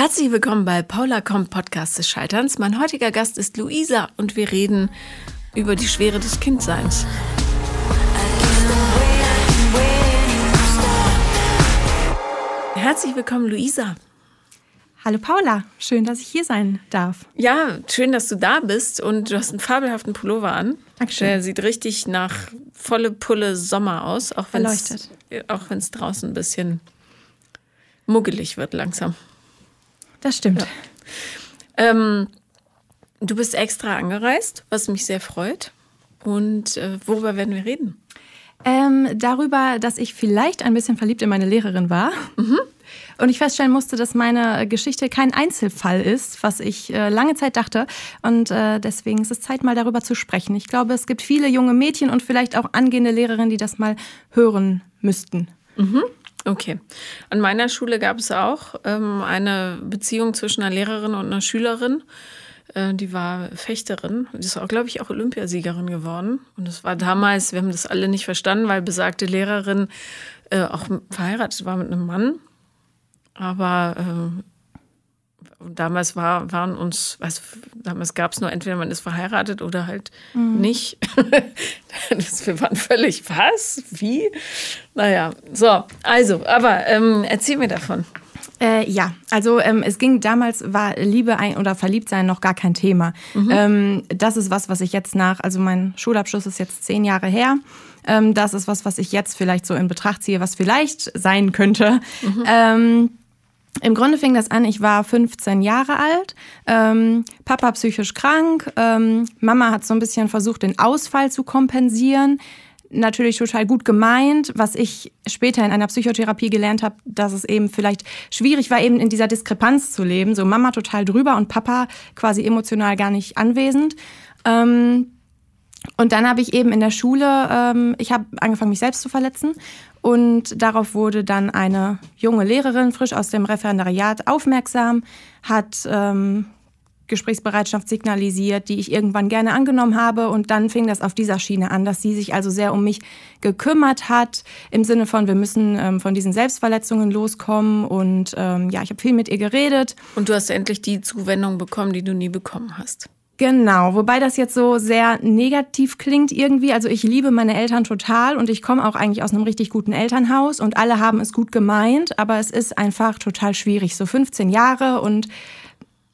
Herzlich willkommen bei Paula kommt Podcast des Scheiterns. Mein heutiger Gast ist Luisa und wir reden über die Schwere des Kindseins. Herzlich willkommen, Luisa. Hallo Paula, schön, dass ich hier sein darf. Ja, schön, dass du da bist und du hast einen fabelhaften Pullover an. Dankeschön. Der sieht richtig nach volle Pulle Sommer aus, auch wenn es draußen ein bisschen muggelig wird langsam. Das stimmt. Ähm, du bist extra angereist, was mich sehr freut. Und äh, worüber werden wir reden? Ähm, darüber, dass ich vielleicht ein bisschen verliebt in meine Lehrerin war. Und ich feststellen musste, dass meine Geschichte kein Einzelfall ist, was ich äh, lange Zeit dachte. Und äh, deswegen ist es Zeit, mal darüber zu sprechen. Ich glaube, es gibt viele junge Mädchen und vielleicht auch angehende Lehrerinnen, die das mal hören müssten. Okay. An meiner Schule gab es auch ähm, eine Beziehung zwischen einer Lehrerin und einer Schülerin. Äh, die war Fechterin. Die ist auch, glaube ich, auch Olympiasiegerin geworden. Und das war damals, wir haben das alle nicht verstanden, weil besagte Lehrerin äh, auch verheiratet war mit einem Mann. Aber äh, damals war, waren uns, was, damals gab es nur entweder man ist verheiratet oder halt nicht. das, wir waren völlig, was? Wie? Naja, so, also, aber ähm, erzähl mir davon. Äh, ja, also ähm, es ging damals, war Liebe ein oder Verliebtsein noch gar kein Thema. Ähm, das ist was, was ich jetzt nach, also mein Schulabschluss ist jetzt zehn Jahre her. Ähm, das ist was, was ich jetzt vielleicht so in Betracht ziehe, was vielleicht sein könnte. Ähm, im Grunde fing das an, ich war 15 Jahre alt, ähm, Papa psychisch krank, ähm, Mama hat so ein bisschen versucht, den Ausfall zu kompensieren. Natürlich total gut gemeint, was ich später in einer Psychotherapie gelernt habe, dass es eben vielleicht schwierig war, eben in dieser Diskrepanz zu leben. So Mama total drüber und Papa quasi emotional gar nicht anwesend. Ähm, und dann habe ich eben in der Schule, ähm, ich habe angefangen, mich selbst zu verletzen. Und darauf wurde dann eine junge Lehrerin, frisch aus dem Referendariat, aufmerksam, hat ähm, Gesprächsbereitschaft signalisiert, die ich irgendwann gerne angenommen habe. Und dann fing das auf dieser Schiene an, dass sie sich also sehr um mich gekümmert hat, im Sinne von, wir müssen ähm, von diesen Selbstverletzungen loskommen. Und ähm, ja, ich habe viel mit ihr geredet. Und du hast endlich die Zuwendung bekommen, die du nie bekommen hast. Genau, wobei das jetzt so sehr negativ klingt irgendwie. Also ich liebe meine Eltern total und ich komme auch eigentlich aus einem richtig guten Elternhaus und alle haben es gut gemeint, aber es ist einfach total schwierig. So 15 Jahre und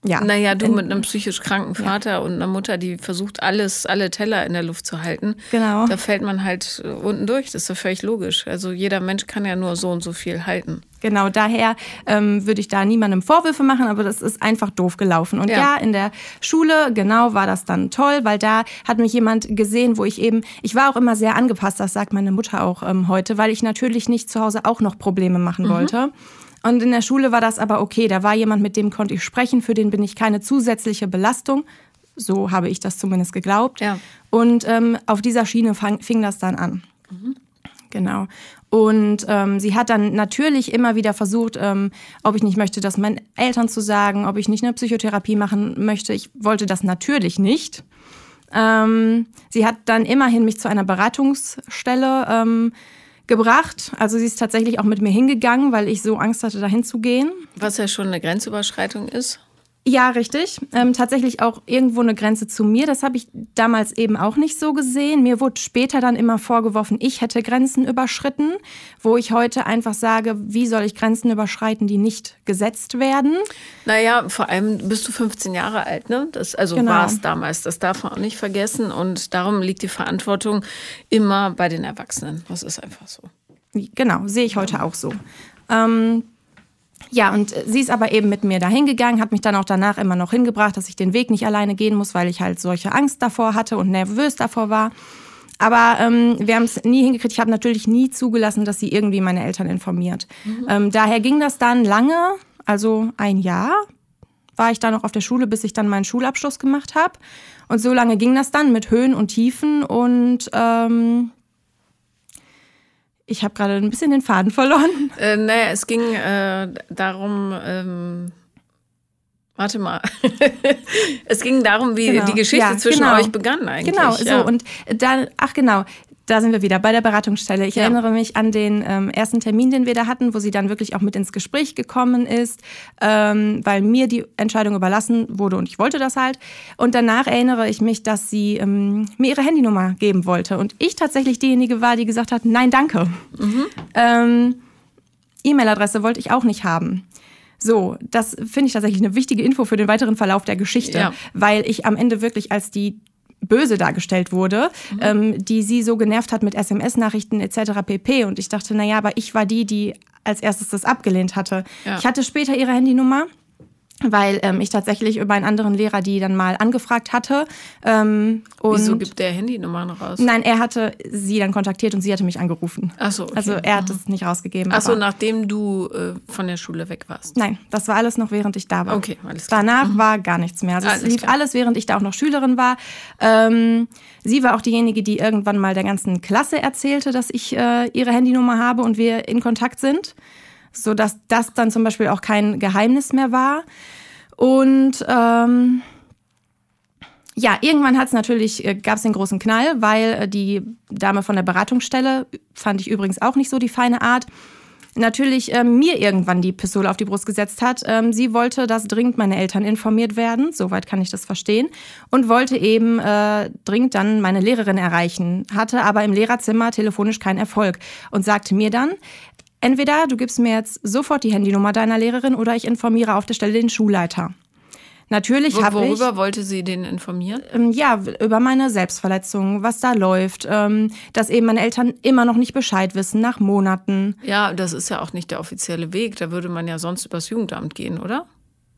ja. Naja, du mit einem psychisch kranken Vater und einer Mutter, die versucht, alles, alle Teller in der Luft zu halten. Genau. Da fällt man halt äh, unten durch. Das ist doch völlig logisch. Also jeder Mensch kann ja nur so und so viel halten. Genau, daher ähm, würde ich da niemandem Vorwürfe machen, aber das ist einfach doof gelaufen. Und Ja. ja. in der Schule, genau, war das dann toll, weil da hat mich jemand gesehen, wo ich eben, ich war auch immer sehr angepasst, das sagt meine Mutter auch ähm, heute, weil ich natürlich nicht zu Hause auch noch Probleme machen wollte. Und in der Schule war das aber okay, da war jemand, mit dem konnte ich sprechen, für den bin ich keine zusätzliche Belastung. So habe ich das zumindest geglaubt. Ja. Und ähm, auf dieser Schiene fang, fing das dann an. Genau. Und ähm, sie hat dann natürlich immer wieder versucht, ähm, ob ich nicht möchte, das meinen Eltern zu sagen, ob ich nicht eine Psychotherapie machen möchte. Ich wollte das natürlich nicht. Ähm, sie hat dann immerhin mich zu einer Beratungsstelle ähm, gebracht. Also sie ist tatsächlich auch mit mir hingegangen, weil ich so Angst hatte, dahin zu gehen. Was ja schon eine Grenzüberschreitung ist. Ja, richtig. Ähm, tatsächlich auch irgendwo eine Grenze zu mir. Das habe ich damals eben auch nicht so gesehen. Mir wurde später dann immer vorgeworfen, ich hätte Grenzen überschritten, wo ich heute einfach sage, wie soll ich Grenzen überschreiten, die nicht gesetzt werden? Naja, vor allem bist du 15 Jahre alt, ne? Das, also Genau. war es damals. Das darf man auch nicht vergessen. Und darum liegt die Verantwortung immer bei den Erwachsenen. Das ist einfach so. Genau, sehe ich heute auch so. Ähm, ja, und sie ist aber eben mit mir dahin gegangen, hat mich dann auch danach immer noch hingebracht, dass ich den Weg nicht alleine gehen muss, weil ich halt solche Angst davor hatte und nervös davor war. Aber ähm, wir haben es nie hingekriegt. Ich habe natürlich nie zugelassen, dass sie irgendwie meine Eltern informiert. Ähm, daher ging das dann lange, also ein Jahr, war ich da noch auf der Schule, bis ich dann meinen Schulabschluss gemacht habe. Und so lange ging das dann mit Höhen und Tiefen und ähm, ich habe gerade ein bisschen den Faden verloren. Äh, naja, es ging äh, darum, ähm, warte mal. es ging darum, wie Genau. die Geschichte Ja, zwischen genau. euch begann eigentlich. Genau, ja. so und dann, ach genau, Da sind wir wieder bei der Beratungsstelle. Ich ja. erinnere mich an den ähm, ersten Termin, den wir da hatten, wo sie dann wirklich auch mit ins Gespräch gekommen ist, ähm, weil mir die Entscheidung überlassen wurde und ich wollte das halt. Und danach erinnere ich mich, dass sie ähm, mir ihre Handynummer geben wollte und ich tatsächlich diejenige war, die gesagt hat, nein, danke. Mhm. Ähm, E-Mail-Adresse wollte ich auch nicht haben. So, das finde ich tatsächlich eine wichtige Info für den weiteren Verlauf der Geschichte, ja. weil ich am Ende wirklich als die böse dargestellt wurde, mhm. ähm, die sie so genervt hat mit SMS-Nachrichten etc. pp. Und ich dachte, naja, aber ich war die, die als erstes das abgelehnt hatte. Ja. Ich hatte später ihre Handynummer weil ähm, ich tatsächlich über einen anderen Lehrer die dann mal angefragt hatte. Ähm, Wieso gibt der Handynummern raus? Nein, er hatte sie dann kontaktiert und sie hatte mich angerufen. Ach so, okay. Also er hat es nicht rausgegeben. Ach so, nachdem du äh, von der Schule weg warst? Nein, das war alles noch während ich da war. Okay, alles klar. Danach mhm. war gar nichts mehr. Also alles es lief klar. alles, während ich da auch noch Schülerin war. Ähm, sie war auch diejenige, die irgendwann mal der ganzen Klasse erzählte, dass ich äh, ihre Handynummer habe und wir in Kontakt sind so dass das dann zum Beispiel auch kein Geheimnis mehr war. Und ähm, ja, irgendwann hat es natürlich, äh, gab es den großen Knall, weil äh, die Dame von der Beratungsstelle, fand ich übrigens auch nicht so die feine Art, natürlich äh, mir irgendwann die Pistole auf die Brust gesetzt hat. Ähm, sie wollte, dass dringend meine Eltern informiert werden, soweit kann ich das verstehen, und wollte eben äh, dringend dann meine Lehrerin erreichen, hatte aber im Lehrerzimmer telefonisch keinen Erfolg und sagte mir dann, Entweder du gibst mir jetzt sofort die Handynummer deiner Lehrerin oder ich informiere auf der Stelle den Schulleiter. Natürlich habe ich. Worüber wollte sie den informieren? Ähm, ja, über meine Selbstverletzung, was da läuft, ähm, dass eben meine Eltern immer noch nicht Bescheid wissen nach Monaten. Ja, das ist ja auch nicht der offizielle Weg. Da würde man ja sonst übers Jugendamt gehen, oder?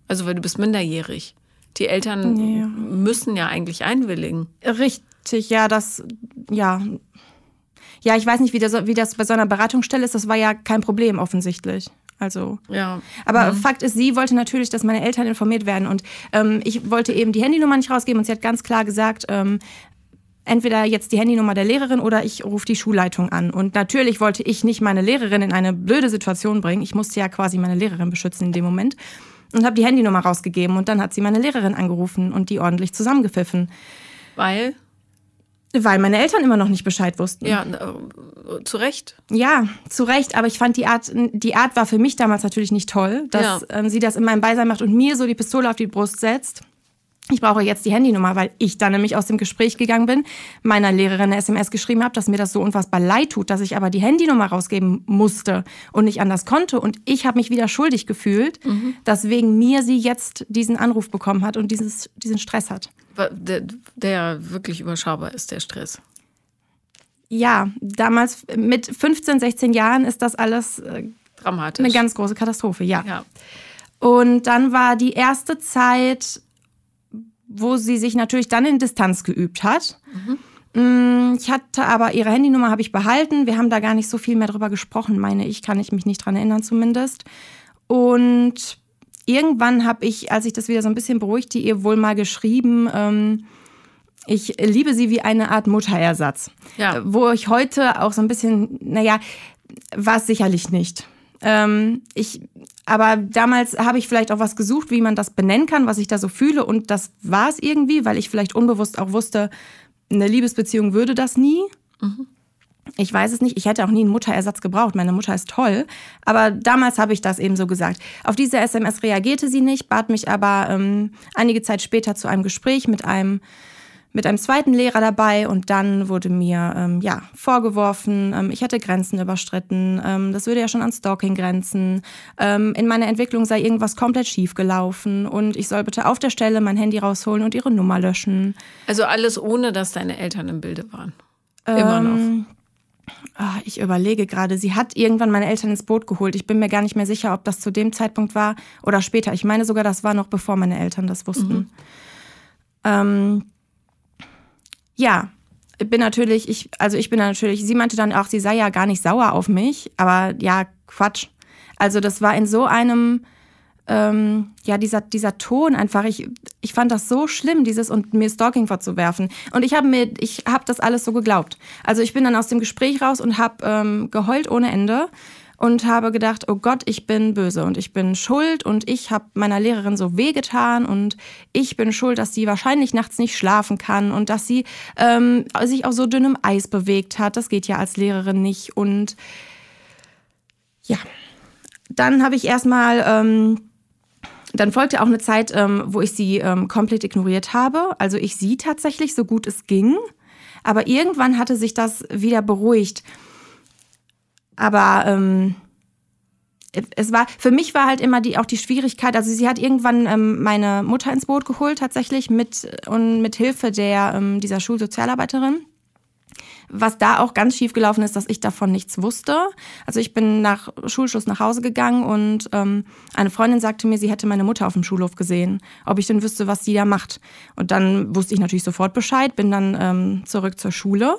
Also, weil du bist minderjährig. Die Eltern ja. müssen ja eigentlich einwilligen. Richtig, ja, das, ja, ja, ich weiß nicht, wie das, wie das bei so einer Beratungsstelle ist. Das war ja kein Problem offensichtlich. Also, ja. Aber mhm. Fakt ist, sie wollte natürlich, dass meine Eltern informiert werden. Und ähm, ich wollte eben die Handynummer nicht rausgeben. Und sie hat ganz klar gesagt, ähm, entweder jetzt die Handynummer der Lehrerin oder ich rufe die Schulleitung an. Und natürlich wollte ich nicht meine Lehrerin in eine blöde Situation bringen. Ich musste ja quasi meine Lehrerin beschützen in dem Moment. Und habe die Handynummer rausgegeben. Und dann hat sie meine Lehrerin angerufen und die ordentlich zusammengepfiffen. Weil? Weil meine Eltern immer noch nicht Bescheid wussten. Ja, äh, zu Recht. Ja, zu Recht. Aber ich fand die Art, die Art war für mich damals natürlich nicht toll, dass ja. ähm, sie das in meinem Beisein macht und mir so die Pistole auf die Brust setzt. Ich brauche jetzt die Handynummer, weil ich dann nämlich aus dem Gespräch gegangen bin, meiner Lehrerin eine SMS geschrieben habe, dass mir das so unfassbar leid tut, dass ich aber die Handynummer rausgeben musste und nicht anders konnte. Und ich habe mich wieder schuldig gefühlt, mhm. dass wegen mir sie jetzt diesen Anruf bekommen hat und dieses, diesen Stress hat der, der wirklich überschaubar ist, der Stress. Ja, damals mit 15, 16 Jahren ist das alles äh, dramatisch. Eine ganz große Katastrophe, ja. ja. Und dann war die erste Zeit, wo sie sich natürlich dann in Distanz geübt hat. Mhm. Ich hatte aber ihre Handynummer habe ich behalten. Wir haben da gar nicht so viel mehr drüber gesprochen, meine ich, kann ich mich nicht dran erinnern zumindest. Und irgendwann habe ich, als ich das wieder so ein bisschen beruhigte, ihr wohl mal geschrieben, ähm, ich liebe sie wie eine Art Mutterersatz. Ja. Wo ich heute auch so ein bisschen, naja, war es sicherlich nicht. Ähm, ich, aber damals habe ich vielleicht auch was gesucht, wie man das benennen kann, was ich da so fühle. Und das war es irgendwie, weil ich vielleicht unbewusst auch wusste, eine Liebesbeziehung würde das nie. Mhm. Ich weiß es nicht. Ich hätte auch nie einen Mutterersatz gebraucht. Meine Mutter ist toll. Aber damals habe ich das eben so gesagt. Auf diese SMS reagierte sie nicht, bat mich aber ähm, einige Zeit später zu einem Gespräch mit einem mit einem zweiten Lehrer dabei und dann wurde mir ähm, ja vorgeworfen, ähm, ich hätte Grenzen überstritten. Ähm, das würde ja schon an Stalking grenzen. Ähm, in meiner Entwicklung sei irgendwas komplett schief gelaufen und ich soll bitte auf der Stelle mein Handy rausholen und ihre Nummer löschen. Also alles ohne, dass deine Eltern im Bilde waren. Immer noch. Ähm, Ah, ich überlege gerade, sie hat irgendwann meine Eltern ins Boot geholt. Ich bin mir gar nicht mehr sicher, ob das zu dem Zeitpunkt war oder später. Ich meine sogar, das war noch bevor meine Eltern das wussten. Mhm. Ja, ich bin natürlich, ich, also ich bin natürlich, sie meinte dann auch, sie sei ja gar nicht sauer auf mich, aber ja, Quatsch. Also das war in so einem ähm, ja, dieser, dieser Ton einfach, ich, ich fand das so schlimm, dieses und mir Stalking vorzuwerfen. Und ich habe mir, ich habe das alles so geglaubt. Also ich bin dann aus dem Gespräch raus und habe ähm, geheult ohne Ende und habe gedacht, oh Gott, ich bin böse und ich bin schuld und ich habe meiner Lehrerin so wehgetan und ich bin schuld, dass sie wahrscheinlich nachts nicht schlafen kann und dass sie ähm, sich auf so dünnem Eis bewegt hat. Das geht ja als Lehrerin nicht. Und ja, dann habe ich erstmal... Ähm, dann folgte auch eine Zeit, ähm, wo ich sie ähm, komplett ignoriert habe. Also ich sie tatsächlich so gut es ging. Aber irgendwann hatte sich das wieder beruhigt. Aber ähm, es war, für mich war halt immer die, auch die Schwierigkeit, also sie hat irgendwann ähm, meine Mutter ins Boot geholt, tatsächlich, mit, und mit Hilfe der, ähm, dieser Schulsozialarbeiterin. Was da auch ganz schief gelaufen ist, dass ich davon nichts wusste. Also ich bin nach Schulschluss nach Hause gegangen und ähm, eine Freundin sagte mir, sie hätte meine Mutter auf dem Schulhof gesehen, ob ich denn wüsste, was sie da macht. Und dann wusste ich natürlich sofort Bescheid, bin dann ähm, zurück zur Schule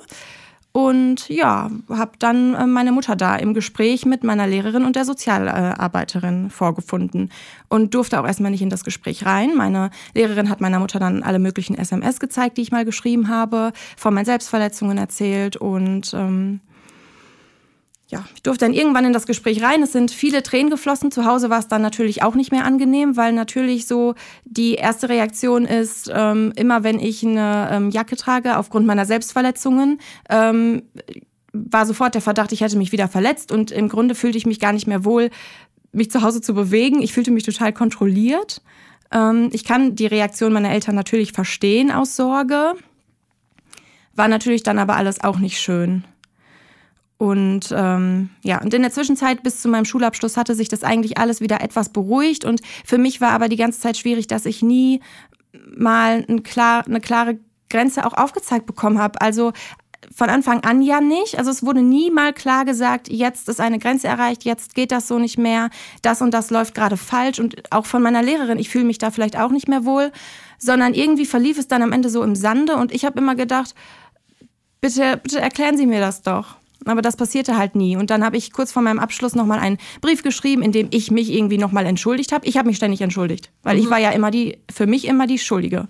und ja, habe dann äh, meine Mutter da im Gespräch mit meiner Lehrerin und der Sozialarbeiterin vorgefunden und durfte auch erstmal nicht in das Gespräch rein. Meine Lehrerin hat meiner Mutter dann alle möglichen SMS gezeigt, die ich mal geschrieben habe, von meinen Selbstverletzungen erzählt und ähm, ja, ich durfte dann irgendwann in das Gespräch rein. Es sind viele Tränen geflossen. Zu Hause war es dann natürlich auch nicht mehr angenehm, weil natürlich so die erste Reaktion ist, ähm, immer wenn ich eine ähm, Jacke trage aufgrund meiner Selbstverletzungen, ähm, war sofort der Verdacht, ich hätte mich wieder verletzt und im Grunde fühlte ich mich gar nicht mehr wohl, mich zu Hause zu bewegen. Ich fühlte mich total kontrolliert. Ähm, ich kann die Reaktion meiner Eltern natürlich verstehen aus Sorge. War natürlich dann aber alles auch nicht schön. Und ähm, ja, und in der Zwischenzeit bis zu meinem Schulabschluss hatte sich das eigentlich alles wieder etwas beruhigt. Und für mich war aber die ganze Zeit schwierig, dass ich nie mal ein klar, eine klare Grenze auch aufgezeigt bekommen habe. Also von Anfang an ja nicht. Also es wurde nie mal klar gesagt, jetzt ist eine Grenze erreicht, jetzt geht das so nicht mehr, das und das läuft gerade falsch. Und auch von meiner Lehrerin, ich fühle mich da vielleicht auch nicht mehr wohl, sondern irgendwie verlief es dann am Ende so im Sande. Und ich habe immer gedacht, bitte, bitte erklären Sie mir das doch. Aber das passierte halt nie. Und dann habe ich kurz vor meinem Abschluss nochmal einen Brief geschrieben, in dem ich mich irgendwie nochmal entschuldigt habe. Ich habe mich ständig entschuldigt, weil mhm. ich war ja immer die, für mich immer die Schuldige.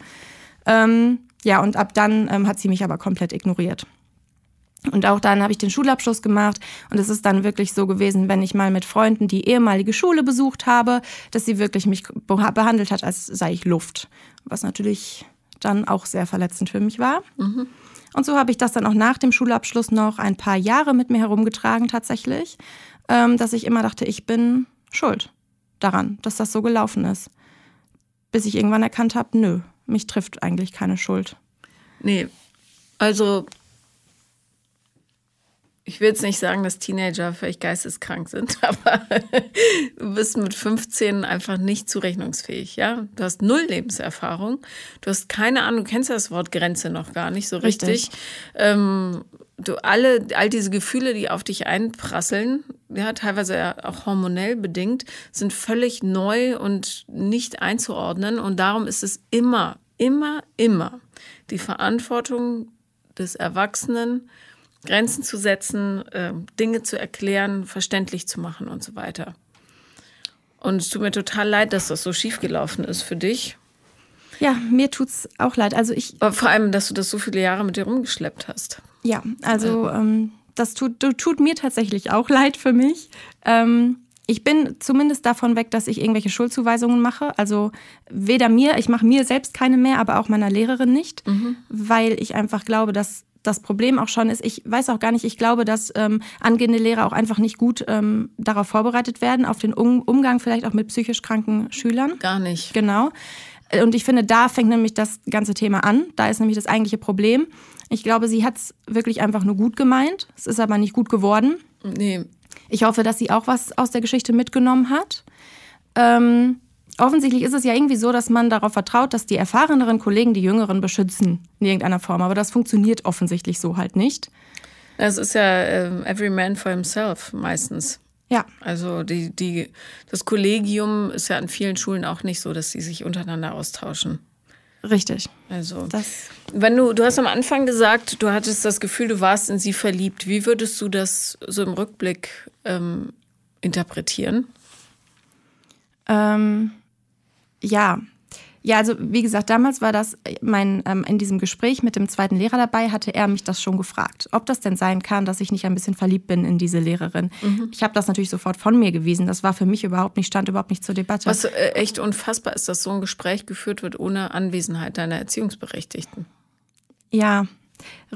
Ähm, ja, und ab dann ähm, hat sie mich aber komplett ignoriert. Und auch dann habe ich den Schulabschluss gemacht und es ist dann wirklich so gewesen, wenn ich mal mit Freunden die ehemalige Schule besucht habe, dass sie wirklich mich behandelt hat, als sei ich Luft. Was natürlich dann auch sehr verletzend für mich war. Mhm. Und so habe ich das dann auch nach dem Schulabschluss noch ein paar Jahre mit mir herumgetragen tatsächlich, ähm, dass ich immer dachte, ich bin schuld daran, dass das so gelaufen ist. Bis ich irgendwann erkannt habe, nö, mich trifft eigentlich keine Schuld. Nee, also ich will jetzt nicht sagen, dass Teenager vielleicht geisteskrank sind, aber du bist mit 15 einfach nicht zurechnungsfähig, ja? Du hast null Lebenserfahrung, du hast keine Ahnung, du kennst das Wort Grenze noch gar nicht so richtig. richtig. Ähm, du alle, all diese Gefühle, die auf dich einprasseln, ja, teilweise ja auch hormonell bedingt, sind völlig neu und nicht einzuordnen. Und darum ist es immer, immer, immer die Verantwortung des Erwachsenen, Grenzen zu setzen, äh, Dinge zu erklären, verständlich zu machen und so weiter. Und es tut mir total leid, dass das so schiefgelaufen ist für dich. Ja, mir tut's auch leid. Also ich. Aber vor allem, dass du das so viele Jahre mit dir rumgeschleppt hast. Ja, also ähm, das tut, tut mir tatsächlich auch leid für mich. Ähm, ich bin zumindest davon weg, dass ich irgendwelche Schuldzuweisungen mache. Also weder mir, ich mache mir selbst keine mehr, aber auch meiner Lehrerin nicht, mhm. weil ich einfach glaube, dass das Problem auch schon ist, ich weiß auch gar nicht, ich glaube, dass ähm, angehende Lehrer auch einfach nicht gut ähm, darauf vorbereitet werden, auf den um Umgang vielleicht auch mit psychisch kranken Schülern. Gar nicht. Genau. Und ich finde, da fängt nämlich das ganze Thema an. Da ist nämlich das eigentliche Problem. Ich glaube, sie hat es wirklich einfach nur gut gemeint. Es ist aber nicht gut geworden. Nee. Ich hoffe, dass sie auch was aus der Geschichte mitgenommen hat. Ähm, offensichtlich ist es ja irgendwie so, dass man darauf vertraut, dass die erfahreneren Kollegen die Jüngeren beschützen in irgendeiner Form. Aber das funktioniert offensichtlich so halt nicht. Es ist ja äh, every man for himself meistens. Ja. Also die, die, das Kollegium ist ja an vielen Schulen auch nicht so, dass sie sich untereinander austauschen. Richtig. Also, das wenn du, du hast am Anfang gesagt, du hattest das Gefühl, du warst in sie verliebt. Wie würdest du das so im Rückblick ähm, interpretieren? Ähm, ja, Ja, also wie gesagt, damals war das mein ähm, in diesem Gespräch mit dem zweiten Lehrer dabei, hatte er mich das schon gefragt, ob das denn sein kann, dass ich nicht ein bisschen verliebt bin in diese Lehrerin. Mhm. Ich habe das natürlich sofort von mir gewiesen. Das war für mich überhaupt nicht stand überhaupt nicht zur Debatte. Was äh, echt unfassbar ist, dass so ein Gespräch geführt wird ohne Anwesenheit deiner Erziehungsberechtigten. Ja,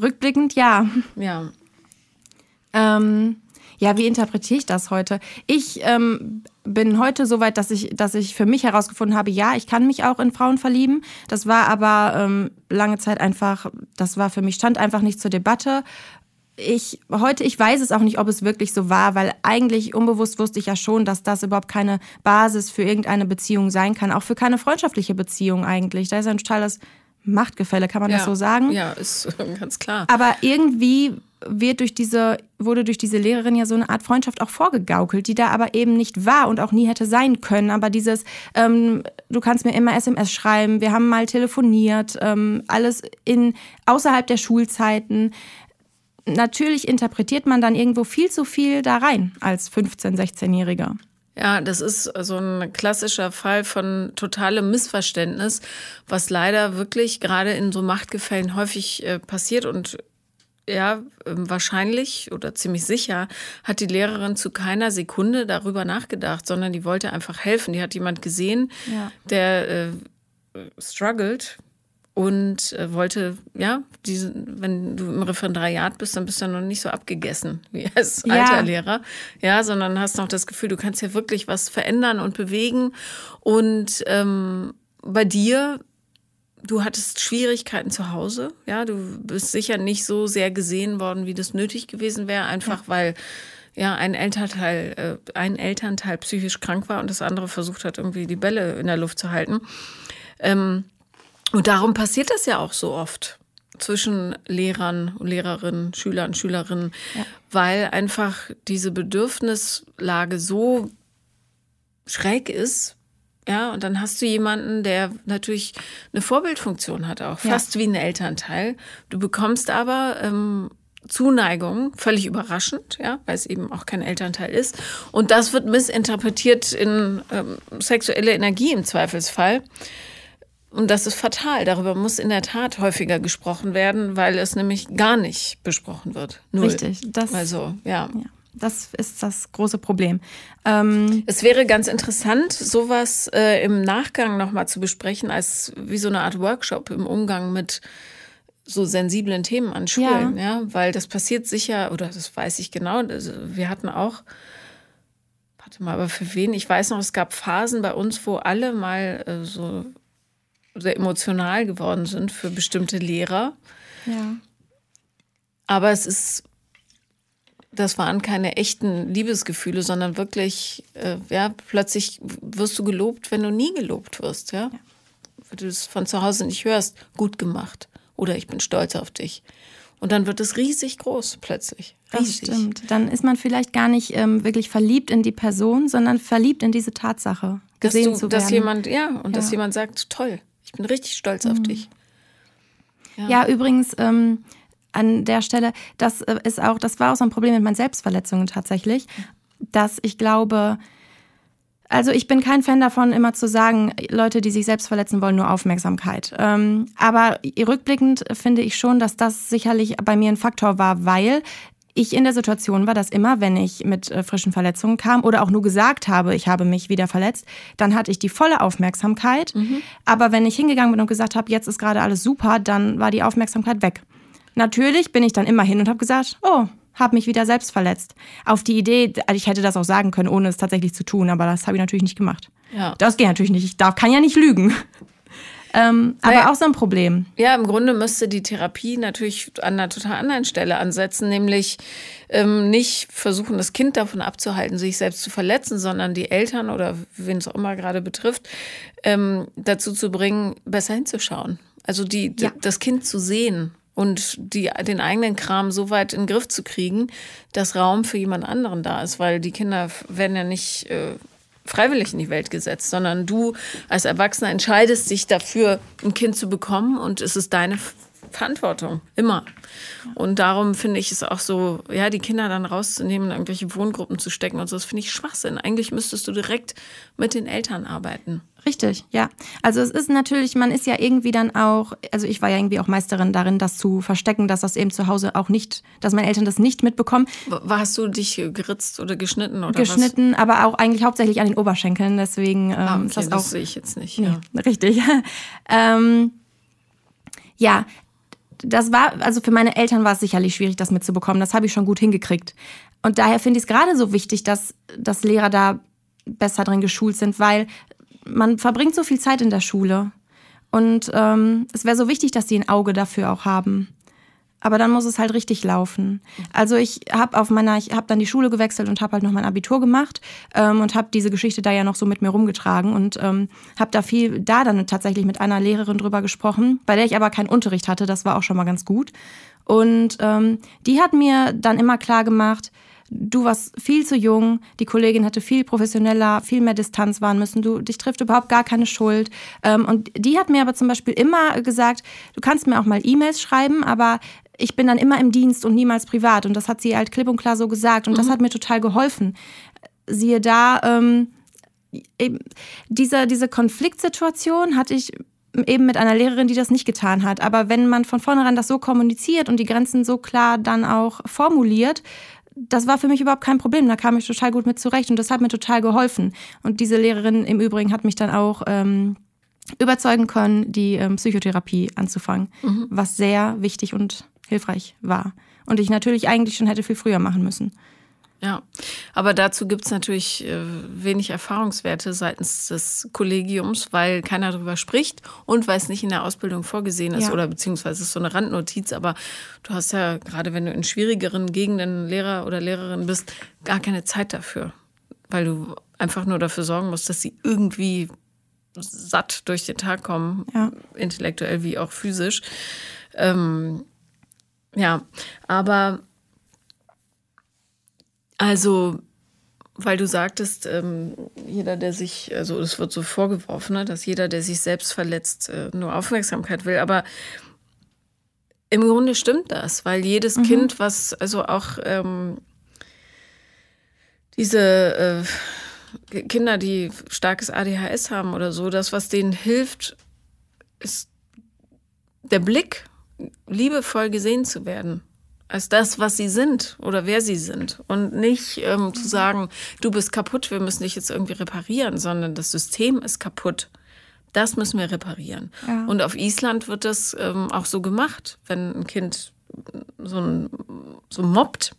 rückblickend ja. Ja. Ähm, ja, wie interpretiere ich das heute? Ich ähm, bin heute so weit, dass ich, dass ich für mich herausgefunden habe, ja, ich kann mich auch in Frauen verlieben. Das war aber ähm, lange Zeit einfach, das war für mich, stand einfach nicht zur Debatte. Ich heute, ich weiß es auch nicht, ob es wirklich so war, weil eigentlich unbewusst wusste ich ja schon, dass das überhaupt keine Basis für irgendeine Beziehung sein kann, auch für keine freundschaftliche Beziehung eigentlich. Da ist ein totales Machtgefälle, kann man ja, das so sagen? Ja, ist ganz klar. Aber irgendwie wird durch diese, wurde durch diese Lehrerin ja so eine Art Freundschaft auch vorgegaukelt, die da aber eben nicht war und auch nie hätte sein können. Aber dieses, ähm, du kannst mir immer SMS schreiben, wir haben mal telefoniert, ähm, alles in außerhalb der Schulzeiten. Natürlich interpretiert man dann irgendwo viel zu viel da rein als 15-, 16-Jähriger. Ja, das ist so ein klassischer Fall von totalem Missverständnis, was leider wirklich gerade in so Machtgefällen häufig äh, passiert und ja, ähm, wahrscheinlich oder ziemlich sicher hat die Lehrerin zu keiner Sekunde darüber nachgedacht, sondern die wollte einfach helfen. Die hat jemand gesehen, ja. der äh, struggelt und äh, wollte, ja, diese, wenn du im Referendariat bist, dann bist du ja noch nicht so abgegessen wie als ja. alter Lehrer, ja, sondern hast noch das Gefühl, du kannst ja wirklich was verändern und bewegen. Und ähm, bei dir du hattest Schwierigkeiten zu Hause, ja, du bist sicher nicht so sehr gesehen worden, wie das nötig gewesen wäre, einfach ja. weil ja ein Elternteil, äh, ein Elternteil psychisch krank war und das andere versucht hat, irgendwie die Bälle in der Luft zu halten. Ähm, und darum passiert das ja auch so oft zwischen Lehrern, Lehrerinnen, Schülern, Schülerinnen, ja. weil einfach diese Bedürfnislage so schräg ist, ja, und dann hast du jemanden, der natürlich eine Vorbildfunktion hat, auch fast ja. wie ein Elternteil. Du bekommst aber ähm, Zuneigung, völlig überraschend, ja, weil es eben auch kein Elternteil ist. Und das wird missinterpretiert in ähm, sexuelle Energie im Zweifelsfall. Und das ist fatal. Darüber muss in der Tat häufiger gesprochen werden, weil es nämlich gar nicht besprochen wird. Null. Richtig. Das, also, ja. ja. Das ist das große Problem. Ähm es wäre ganz interessant, sowas äh, im Nachgang nochmal zu besprechen, als wie so eine Art Workshop im Umgang mit so sensiblen Themen an Schulen, ja, ja? weil das passiert sicher, oder das weiß ich genau, also wir hatten auch, warte mal, aber für wen? Ich weiß noch, es gab Phasen bei uns, wo alle mal äh, so sehr emotional geworden sind für bestimmte Lehrer. Ja. Aber es ist das waren keine echten Liebesgefühle, sondern wirklich, äh, ja, plötzlich wirst du gelobt, wenn du nie gelobt wirst, ja. ja. Weil du es von zu Hause nicht hörst, gut gemacht oder ich bin stolz auf dich. Und dann wird es riesig groß plötzlich. Riesig. Das stimmt. Dann ist man vielleicht gar nicht ähm, wirklich verliebt in die Person, sondern verliebt in diese Tatsache, gesehen dass du, zu werden. Dass jemand, ja, und ja. dass jemand sagt, toll, bin richtig stolz mhm. auf dich. Ja, ja übrigens, ähm, an der Stelle, das äh, ist auch, das war auch so ein Problem mit meinen Selbstverletzungen tatsächlich, dass ich glaube, also ich bin kein Fan davon, immer zu sagen, Leute, die sich selbst verletzen wollen, nur Aufmerksamkeit. Ähm, aber rückblickend finde ich schon, dass das sicherlich bei mir ein Faktor war, weil ich in der Situation war, dass immer, wenn ich mit äh, frischen Verletzungen kam oder auch nur gesagt habe, ich habe mich wieder verletzt, dann hatte ich die volle Aufmerksamkeit. Mhm. Aber wenn ich hingegangen bin und gesagt habe, jetzt ist gerade alles super, dann war die Aufmerksamkeit weg. Natürlich bin ich dann immer hin und habe gesagt, oh, habe mich wieder selbst verletzt. Auf die Idee, also ich hätte das auch sagen können, ohne es tatsächlich zu tun, aber das habe ich natürlich nicht gemacht. Ja. Das geht natürlich nicht. Ich darf, kann ja nicht lügen. Ähm, aber auch so ein Problem. Ja, im Grunde müsste die Therapie natürlich an einer total anderen Stelle ansetzen, nämlich ähm, nicht versuchen, das Kind davon abzuhalten, sich selbst zu verletzen, sondern die Eltern oder wen es auch immer gerade betrifft, ähm, dazu zu bringen, besser hinzuschauen. Also die, ja. das Kind zu sehen und die, den eigenen Kram so weit in den Griff zu kriegen, dass Raum für jemand anderen da ist, weil die Kinder werden ja nicht äh, freiwillig in die Welt gesetzt, sondern du als Erwachsener entscheidest dich dafür, ein Kind zu bekommen und es ist deine Verantwortung, immer. Und darum finde ich es auch so, ja, die Kinder dann rauszunehmen, in irgendwelche Wohngruppen zu stecken und so, das finde ich Schwachsinn. Eigentlich müsstest du direkt mit den Eltern arbeiten. Richtig, ja. Also es ist natürlich, man ist ja irgendwie dann auch, also ich war ja irgendwie auch Meisterin darin, das zu verstecken, dass das eben zu Hause auch nicht, dass meine Eltern das nicht mitbekommen. Hast du dich geritzt oder geschnitten oder Geschnitten, was? aber auch eigentlich hauptsächlich an den Oberschenkeln, deswegen ähm, ah, okay, ist das, das auch. sehe ich jetzt nicht. Nee, Ja. richtig. ähm, ja, das war, also für meine Eltern war es sicherlich schwierig, das mitzubekommen. Das habe ich schon gut hingekriegt. Und daher finde ich es gerade so wichtig, dass, dass Lehrer da besser drin geschult sind, weil man verbringt so viel Zeit in der Schule. Und ähm, es wäre so wichtig, dass sie ein Auge dafür auch haben. Aber dann muss es halt richtig laufen. Also ich habe auf meiner, ich habe dann die Schule gewechselt und habe halt noch mein Abitur gemacht ähm, und habe diese Geschichte da ja noch so mit mir rumgetragen und ähm, habe da viel, da dann tatsächlich mit einer Lehrerin drüber gesprochen, bei der ich aber keinen Unterricht hatte. Das war auch schon mal ganz gut. Und ähm, die hat mir dann immer klar gemacht, du warst viel zu jung, die Kollegin hätte viel professioneller, viel mehr Distanz wahren müssen, du, dich trifft überhaupt gar keine Schuld. Ähm, und die hat mir aber zum Beispiel immer gesagt, du kannst mir auch mal E-Mails schreiben, aber ich bin dann immer im Dienst und niemals privat. Und das hat sie halt klipp und klar so gesagt. Und mhm. das hat mir total geholfen. Siehe da, ähm, eben, diese, diese Konfliktsituation hatte ich eben mit einer Lehrerin, die das nicht getan hat. Aber wenn man von vornherein das so kommuniziert und die Grenzen so klar dann auch formuliert, das war für mich überhaupt kein Problem. Da kam ich total gut mit zurecht und das hat mir total geholfen. Und diese Lehrerin im Übrigen hat mich dann auch ähm, überzeugen können, die ähm, Psychotherapie anzufangen, mhm. was sehr wichtig und hilfreich war. Und ich natürlich eigentlich schon hätte viel früher machen müssen. Ja, aber dazu gibt es natürlich äh, wenig Erfahrungswerte seitens des Kollegiums, weil keiner darüber spricht und weil es nicht in der Ausbildung vorgesehen ist ja. oder beziehungsweise ist so eine Randnotiz. Aber du hast ja gerade, wenn du in schwierigeren Gegenden Lehrer oder Lehrerin bist, gar keine Zeit dafür, weil du einfach nur dafür sorgen musst, dass sie irgendwie satt durch den Tag kommen, ja. intellektuell wie auch physisch. Ähm, ja, aber also, weil du sagtest, ähm, jeder, der sich, also es wird so vorgeworfen, ne, dass jeder, der sich selbst verletzt, äh, nur Aufmerksamkeit will. Aber im Grunde stimmt das, weil jedes mhm. Kind, was also auch ähm, diese äh, Kinder, die starkes ADHS haben oder so, das, was denen hilft, ist der Blick, liebevoll gesehen zu werden als das, was sie sind oder wer sie sind. Und nicht ähm, zu sagen, du bist kaputt, wir müssen dich jetzt irgendwie reparieren, sondern das System ist kaputt. Das müssen wir reparieren. Ja. Und auf Island wird das ähm, auch so gemacht. Wenn ein Kind so, ein, so mobbt,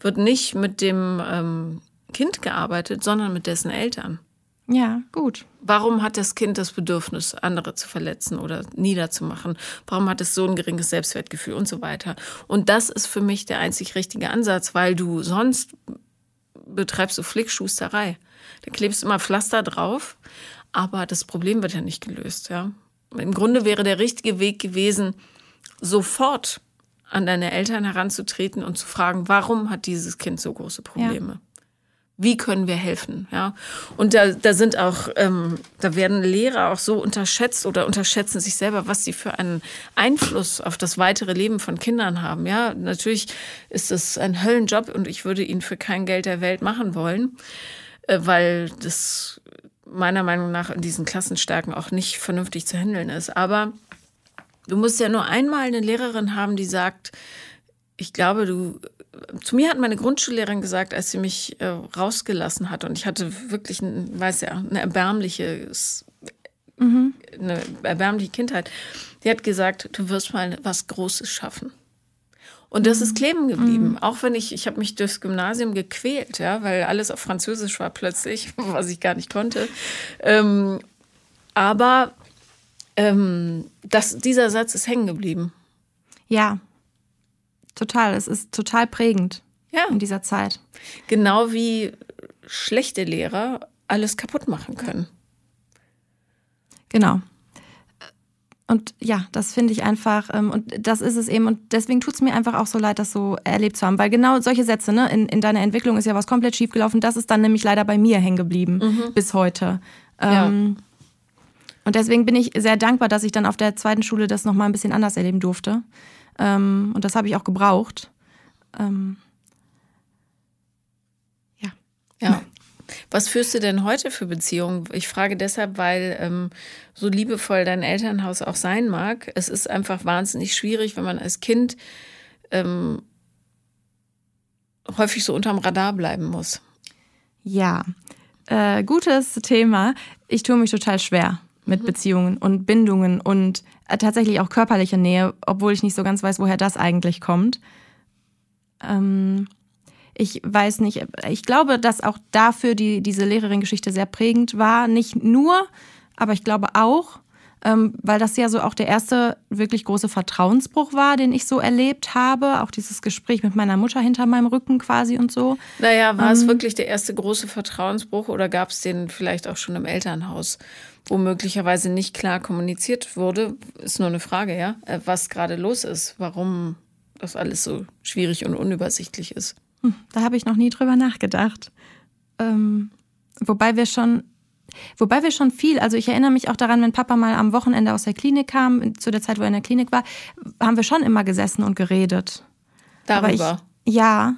wird nicht mit dem ähm, Kind gearbeitet, sondern mit dessen Eltern. Ja, gut. Warum hat das Kind das Bedürfnis, andere zu verletzen oder niederzumachen? Warum hat es so ein geringes Selbstwertgefühl und so weiter? Und das ist für mich der einzig richtige Ansatz, weil du sonst betreibst du Flickschusterei. Da klebst du immer Pflaster drauf, aber das Problem wird ja nicht gelöst. Ja? Im Grunde wäre der richtige Weg gewesen, sofort an deine Eltern heranzutreten und zu fragen, warum hat dieses Kind so große Probleme? Ja wie können wir helfen? Ja, und da, da sind auch, ähm, da werden Lehrer auch so unterschätzt oder unterschätzen sich selber, was sie für einen Einfluss auf das weitere Leben von Kindern haben. Ja, natürlich ist es ein Höllenjob und ich würde ihn für kein Geld der Welt machen wollen, äh, weil das meiner Meinung nach in diesen Klassenstärken auch nicht vernünftig zu handeln ist. Aber du musst ja nur einmal eine Lehrerin haben, die sagt, ich glaube, du zu mir hat meine Grundschullehrerin gesagt, als sie mich äh, rausgelassen hat, und ich hatte wirklich, ein, weiß ja, eine erbärmliche, mhm. eine erbärmliche Kindheit. Die hat gesagt, du wirst mal was Großes schaffen. Und das mhm. ist kleben geblieben. Mhm. Auch wenn ich, ich habe mich durchs Gymnasium gequält, ja, weil alles auf Französisch war plötzlich, was ich gar nicht konnte. Ähm, aber ähm, das, dieser Satz ist hängen geblieben. Ja, Total, es ist total prägend ja. in dieser Zeit. Genau wie schlechte Lehrer alles kaputt machen können. Genau. Und ja, das finde ich einfach, ähm, und das ist es eben. Und deswegen tut es mir einfach auch so leid, das so erlebt zu haben. Weil genau solche Sätze, ne, in, in deiner Entwicklung ist ja was komplett schief gelaufen. Das ist dann nämlich leider bei mir hängen geblieben mhm. bis heute. Ähm, Und deswegen bin ich sehr dankbar, dass ich dann auf der zweiten Schule das nochmal ein bisschen anders erleben durfte. Ähm, und das habe ich auch gebraucht. Ähm, ja. Ja. Was führst du denn heute für Beziehungen? Ich frage deshalb, weil ähm, so liebevoll dein Elternhaus auch sein mag, es ist einfach wahnsinnig schwierig, wenn man als Kind ähm, häufig so unterm Radar bleiben muss. Ja, äh, gutes Thema. Ich tue mich total schwer mit mhm. Beziehungen und Bindungen und tatsächlich auch körperliche Nähe, obwohl ich nicht so ganz weiß, woher das eigentlich kommt. Ähm, ich weiß nicht, ich glaube, dass auch dafür die, diese Lehrerin-Geschichte sehr prägend war. Nicht nur, aber ich glaube auch, ähm, weil das ja so auch der erste wirklich große Vertrauensbruch war, den ich so erlebt habe. Auch dieses Gespräch mit meiner Mutter hinter meinem Rücken quasi und so. Naja, war ähm, es wirklich der erste große Vertrauensbruch oder gab es den vielleicht auch schon im Elternhaus, wo möglicherweise nicht klar kommuniziert wurde? Ist nur eine Frage, ja, äh, was gerade los ist, warum das alles so schwierig und unübersichtlich ist. Hm, da habe ich noch nie drüber nachgedacht. Ähm, wobei wir schon, wobei wir schon viel, also ich erinnere mich auch daran, wenn Papa mal am Wochenende aus der Klinik kam, zu der Zeit, wo er in der Klinik war, haben wir schon immer gesessen und geredet. Darüber? Ich, ja.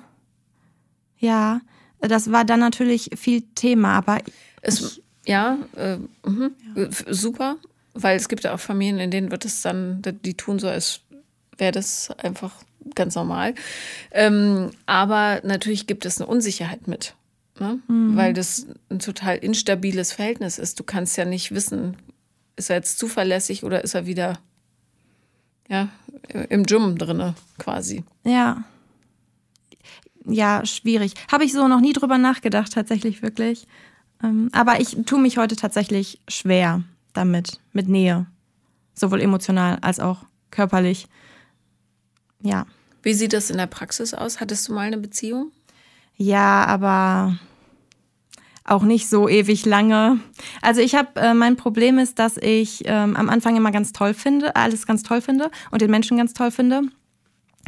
Ja. Das war dann natürlich viel Thema, aber. Es, ja, äh, mh, ja, super, weil es gibt ja auch Familien, in denen wird es dann, die tun so, als wäre das einfach ganz normal. Ähm, aber natürlich gibt es eine Unsicherheit mit, ne? mhm. weil das ein total instabiles Verhältnis ist. Du kannst ja nicht wissen, ist er jetzt zuverlässig oder ist er wieder ja, im Gym drinne quasi. Ja. Ja, schwierig. Habe ich so noch nie drüber nachgedacht, tatsächlich wirklich. Ähm, aber ich tue mich heute tatsächlich schwer damit, mit Nähe. Sowohl emotional als auch körperlich. Ja. Wie sieht das in der Praxis aus? Hattest du mal eine Beziehung? Ja, aber auch nicht so ewig lange. Also ich habe, äh, mein Problem ist, dass ich ähm, am Anfang immer ganz toll finde, alles ganz toll finde und den Menschen ganz toll finde.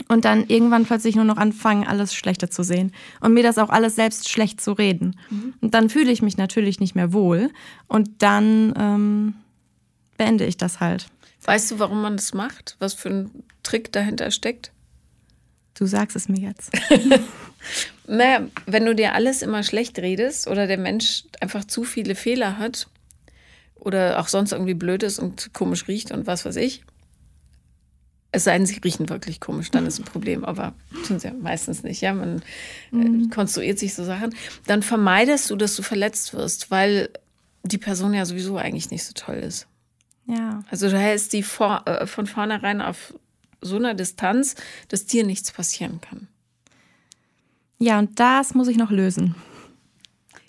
Und dann irgendwann plötzlich nur noch anfangen, alles Schlechte zu sehen. Und mir das auch alles selbst schlecht zu reden. Mhm. Und dann fühle ich mich natürlich nicht mehr wohl. Und dann ähm, beende ich das halt. Weißt du, warum man das macht? Was für ein Trick dahinter steckt? Du sagst es mir jetzt. naja, wenn du dir alles immer schlecht redest oder der Mensch einfach zu viele Fehler hat oder auch sonst irgendwie blöd ist und komisch riecht und was weiß ich, es sei denn, sie riechen wirklich komisch, dann ist ein Problem, aber tun sie ja meistens nicht. Ja, man äh, mhm. konstruiert sich so Sachen. Dann vermeidest du, dass du verletzt wirst, weil die Person ja sowieso eigentlich nicht so toll ist. Ja. Also du hältst die vor, äh, von vornherein auf so einer Distanz, dass dir nichts passieren kann. Ja, und das muss ich noch lösen.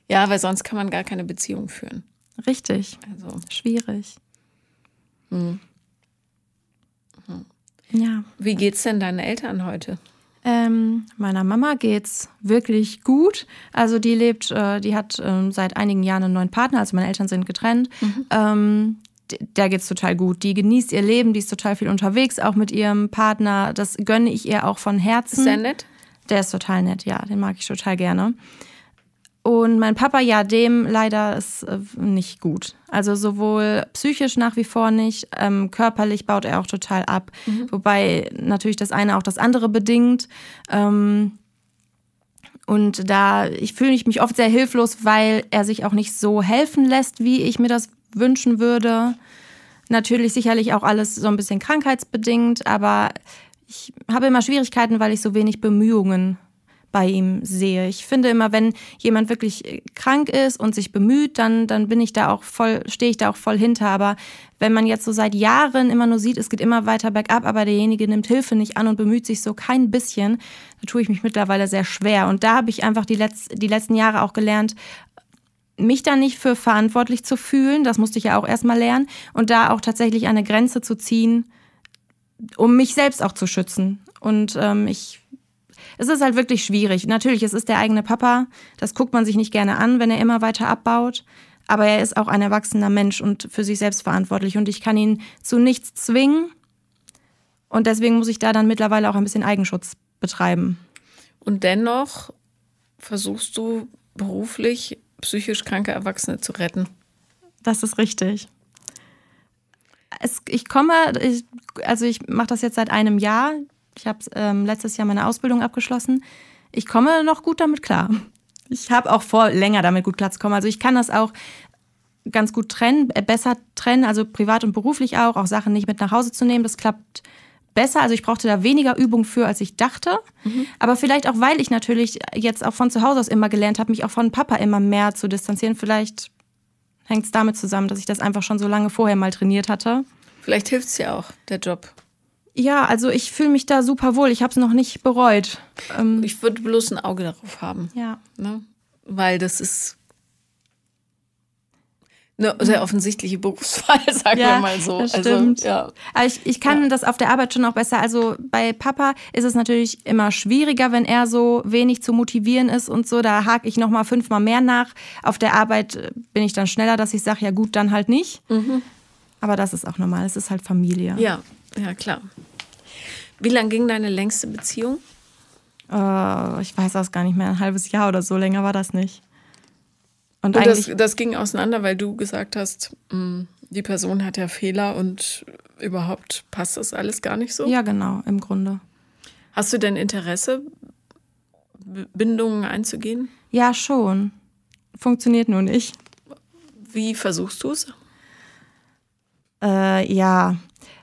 Ja, weil sonst kann man gar keine Beziehung führen. Richtig. Also. Schwierig. Hm. Ja. Wie geht's denn deinen Eltern heute? Ähm, meiner Mama geht's wirklich gut. Also die lebt, äh, die hat ähm, seit einigen Jahren einen neuen Partner, also meine Eltern sind getrennt. Mhm. Ähm, der geht's total gut. Die genießt ihr Leben, die ist total viel unterwegs, auch mit ihrem Partner. Das gönne ich ihr auch von Herzen. Ist der nett? Der ist total nett, ja, den mag ich total gerne. Und mein Papa, ja, dem leider ist äh, nicht gut. Also sowohl psychisch nach wie vor nicht, ähm, körperlich baut er auch total ab. Mhm. Wobei natürlich das eine auch das andere bedingt. Ähm, und da ich fühle mich oft sehr hilflos, weil er sich auch nicht so helfen lässt, wie ich mir das wünschen würde. Natürlich sicherlich auch alles so ein bisschen krankheitsbedingt, aber ich habe immer Schwierigkeiten, weil ich so wenig Bemühungen bei ihm sehe. Ich finde immer, wenn jemand wirklich krank ist und sich bemüht, dann, dann bin ich da auch voll, stehe ich da auch voll hinter. Aber wenn man jetzt so seit Jahren immer nur sieht, es geht immer weiter bergab, aber derjenige nimmt Hilfe nicht an und bemüht sich so kein bisschen, da tue ich mich mittlerweile sehr schwer. Und da habe ich einfach die, Letz-, die letzten Jahre auch gelernt, mich da nicht für verantwortlich zu fühlen, das musste ich ja auch erstmal lernen, und da auch tatsächlich eine Grenze zu ziehen, um mich selbst auch zu schützen. Und ähm, ich, es ist halt wirklich schwierig. Natürlich, es ist der eigene Papa, das guckt man sich nicht gerne an, wenn er immer weiter abbaut. Aber er ist auch ein erwachsener Mensch und für sich selbst verantwortlich. Und ich kann ihn zu nichts zwingen. Und deswegen muss ich da dann mittlerweile auch ein bisschen Eigenschutz betreiben. Und dennoch versuchst du beruflich psychisch kranke Erwachsene zu retten. Das ist richtig. es, ich komme, ich, also ich mache das jetzt seit einem Jahr. Ich habe ähm, letztes Jahr meine Ausbildung abgeschlossen. Ich komme noch gut damit klar. Ich habe auch vor, länger damit gut klarzukommen. Also ich kann das auch ganz gut trennen, äh, besser trennen, also privat und beruflich auch, auch Sachen nicht mit nach Hause zu nehmen. Das klappt besser. Also ich brauchte da weniger Übung für, als ich dachte. Mhm. Aber vielleicht auch, weil ich natürlich jetzt auch von zu Hause aus immer gelernt habe, mich auch von Papa immer mehr zu distanzieren. Vielleicht hängt es damit zusammen, dass ich das einfach schon so lange vorher mal trainiert hatte. Vielleicht hilft es ja auch, der Job. Ja, also ich fühle mich da super wohl. Ich habe es noch nicht bereut. Ähm ich würde bloß ein Auge darauf haben. Ja. Ne? Weil das ist eine sehr offensichtliche Berufswahl, sagen ja, wir mal so. Das also, stimmt. Also, ja. ich, ich kann ja. das auf der Arbeit schon auch besser. Also bei Papa ist es natürlich immer schwieriger, wenn er so wenig zu motivieren ist und so. Da hake ich noch mal fünfmal mehr nach. Auf der Arbeit bin ich dann schneller, dass ich sage, ja gut, dann halt nicht. Mhm. Aber das ist auch normal. Es ist halt Familie. Ja, ja klar. Wie lang ging deine längste Beziehung? Uh, ich weiß das gar nicht mehr. Ein halbes Jahr oder so. Länger war das nicht. Und, und das, das ging auseinander, weil du gesagt hast, mm, die Person hat ja Fehler und überhaupt passt das alles gar nicht so? Ja, genau, im Grunde. Hast du denn Interesse, Bindungen einzugehen? Ja, schon. Funktioniert nur nicht. Wie versuchst du es? Äh, ja,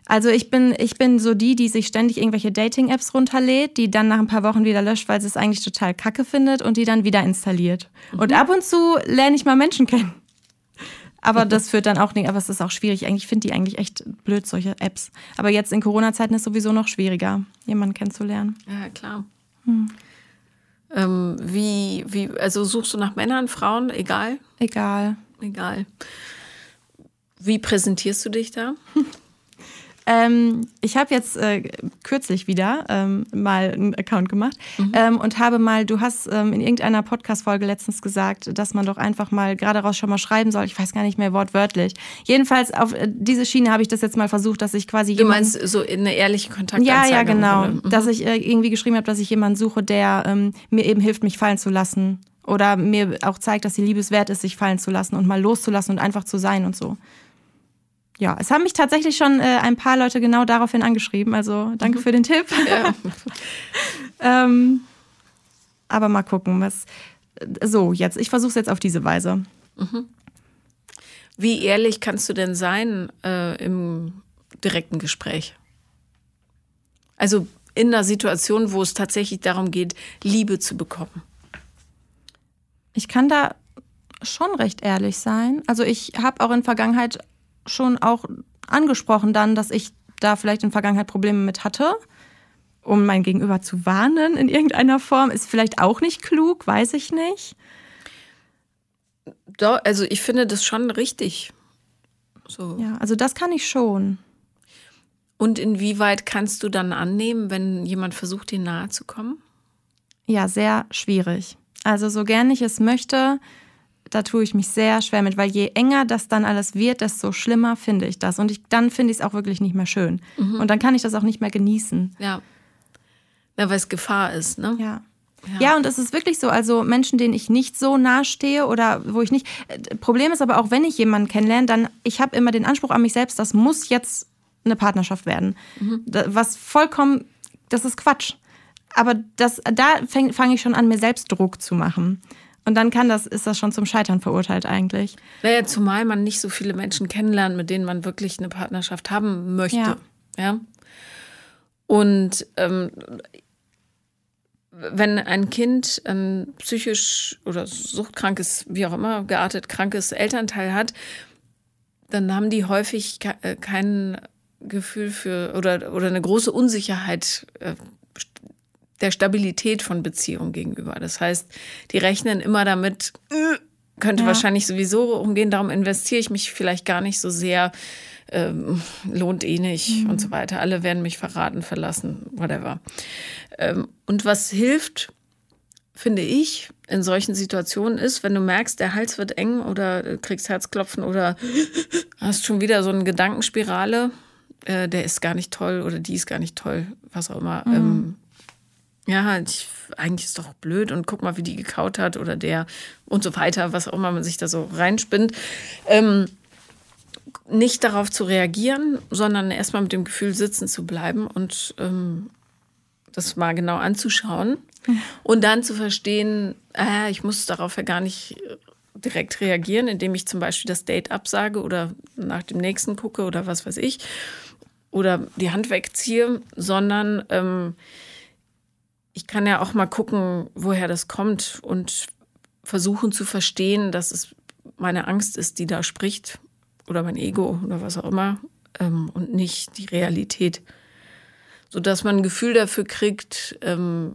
also ich bin, ich bin so die, die sich ständig irgendwelche Dating-Apps runterlädt, die dann nach ein paar Wochen wieder löscht, weil sie es eigentlich total kacke findet und die dann wieder installiert. Mhm. Und ab und zu lerne ich mal Menschen kennen. Aber das führt dann auch nicht, aber es ist auch schwierig. Eigentlich finde die eigentlich echt blöd, solche Apps. Aber jetzt in Corona-Zeiten ist es sowieso noch schwieriger, jemanden kennenzulernen. Ja, klar. Hm. Ähm, wie, wie, also suchst du nach Männern, Frauen, egal? Egal. Egal. Wie präsentierst du dich da? Ähm, ich habe jetzt äh, kürzlich wieder ähm, mal einen Account gemacht mhm. ähm, und habe mal, du hast ähm, in irgendeiner Podcast-Folge letztens gesagt, dass man doch einfach mal gerade raus schon mal schreiben soll. Ich weiß gar nicht mehr wortwörtlich. Jedenfalls auf äh, diese Schiene habe ich das jetzt mal versucht, dass ich quasi. Du meinst so eine ehrliche Kontaktanzeige? Ja, ja, genau. Mhm. Dass ich äh, irgendwie geschrieben habe, dass ich jemanden suche, der ähm, mir eben hilft, mich fallen zu lassen. Oder mir auch zeigt, dass die Liebe es wert ist, sich fallen zu lassen und mal loszulassen und einfach zu sein und so ja, es haben mich tatsächlich schon äh, ein paar Leute genau daraufhin angeschrieben. Also danke mhm. für den Tipp. Ja. ähm, aber mal gucken, was. So, jetzt, ich versuche es jetzt auf diese Weise. Mhm. Wie ehrlich kannst du denn sein äh, im direkten Gespräch? Also in einer Situation, wo es tatsächlich darum geht, Liebe zu bekommen. Ich kann da schon recht ehrlich sein. Also ich habe auch in Vergangenheit schon auch angesprochen dann, dass ich da vielleicht in Vergangenheit Probleme mit hatte, um mein Gegenüber zu warnen in irgendeiner Form. Ist vielleicht auch nicht klug, weiß ich nicht. Doch, also ich finde das schon richtig. So. Ja, also das kann ich schon. Und inwieweit kannst du dann annehmen, wenn jemand versucht, dir nahe zu kommen? Ja, sehr schwierig. Also so gern ich es möchte, da tue ich mich sehr schwer mit, weil je enger das dann alles wird, desto schlimmer finde ich das. Und ich, dann finde ich es auch wirklich nicht mehr schön. Mhm. Und dann kann ich das auch nicht mehr genießen. Ja. Ja, weil es Gefahr ist, ne? Ja. Ja. ja. und es ist wirklich so, also Menschen, denen ich nicht so nahe stehe oder wo ich nicht. Äh, Problem ist aber auch, wenn ich jemanden kennenlerne, dann, ich habe immer den Anspruch an mich selbst, das muss jetzt eine Partnerschaft werden. Mhm. Was vollkommen, das ist Quatsch. Aber das, da fange ich schon an, mir selbst Druck zu machen. Und dann kann das, ist das schon zum Scheitern verurteilt eigentlich. Naja, zumal man nicht so viele Menschen kennenlernt, mit denen man wirklich eine Partnerschaft haben möchte. Ja. ja? Und ähm, wenn ein Kind ein psychisch oder suchtkrankes, wie auch immer, geartet krankes Elternteil hat, dann haben die häufig äh, kein Gefühl für oder, oder eine große Unsicherheit äh, der Stabilität von Beziehungen gegenüber. Das heißt, die rechnen immer damit, äh, könnte ja. wahrscheinlich sowieso umgehen, darum investiere ich mich vielleicht gar nicht so sehr, ähm, lohnt eh nicht mhm. und so weiter. Alle werden mich verraten, verlassen, whatever. Ähm, und was hilft, finde ich, in solchen Situationen ist, wenn du merkst, der Hals wird eng oder kriegst Herzklopfen oder hast schon wieder so eine Gedankenspirale, äh, der ist gar nicht toll oder die ist gar nicht toll, was auch immer. Mhm. Ähm, ja, ich, eigentlich ist doch blöd und guck mal, wie die gekaut hat oder der und so weiter, was auch immer man sich da so reinspinnt. Ähm, nicht darauf zu reagieren, sondern erstmal mit dem Gefühl sitzen zu bleiben und ähm, das mal genau anzuschauen mhm. und dann zu verstehen, äh, ich muss darauf ja gar nicht direkt reagieren, indem ich zum Beispiel das Date absage oder nach dem nächsten gucke oder was weiß ich oder die Hand wegziehe, sondern ähm, ich kann ja auch mal gucken, woher das kommt und versuchen zu verstehen, dass es meine Angst ist, die da spricht oder mein Ego oder was auch immer ähm, und nicht die Realität. Sodass man ein Gefühl dafür kriegt, ähm,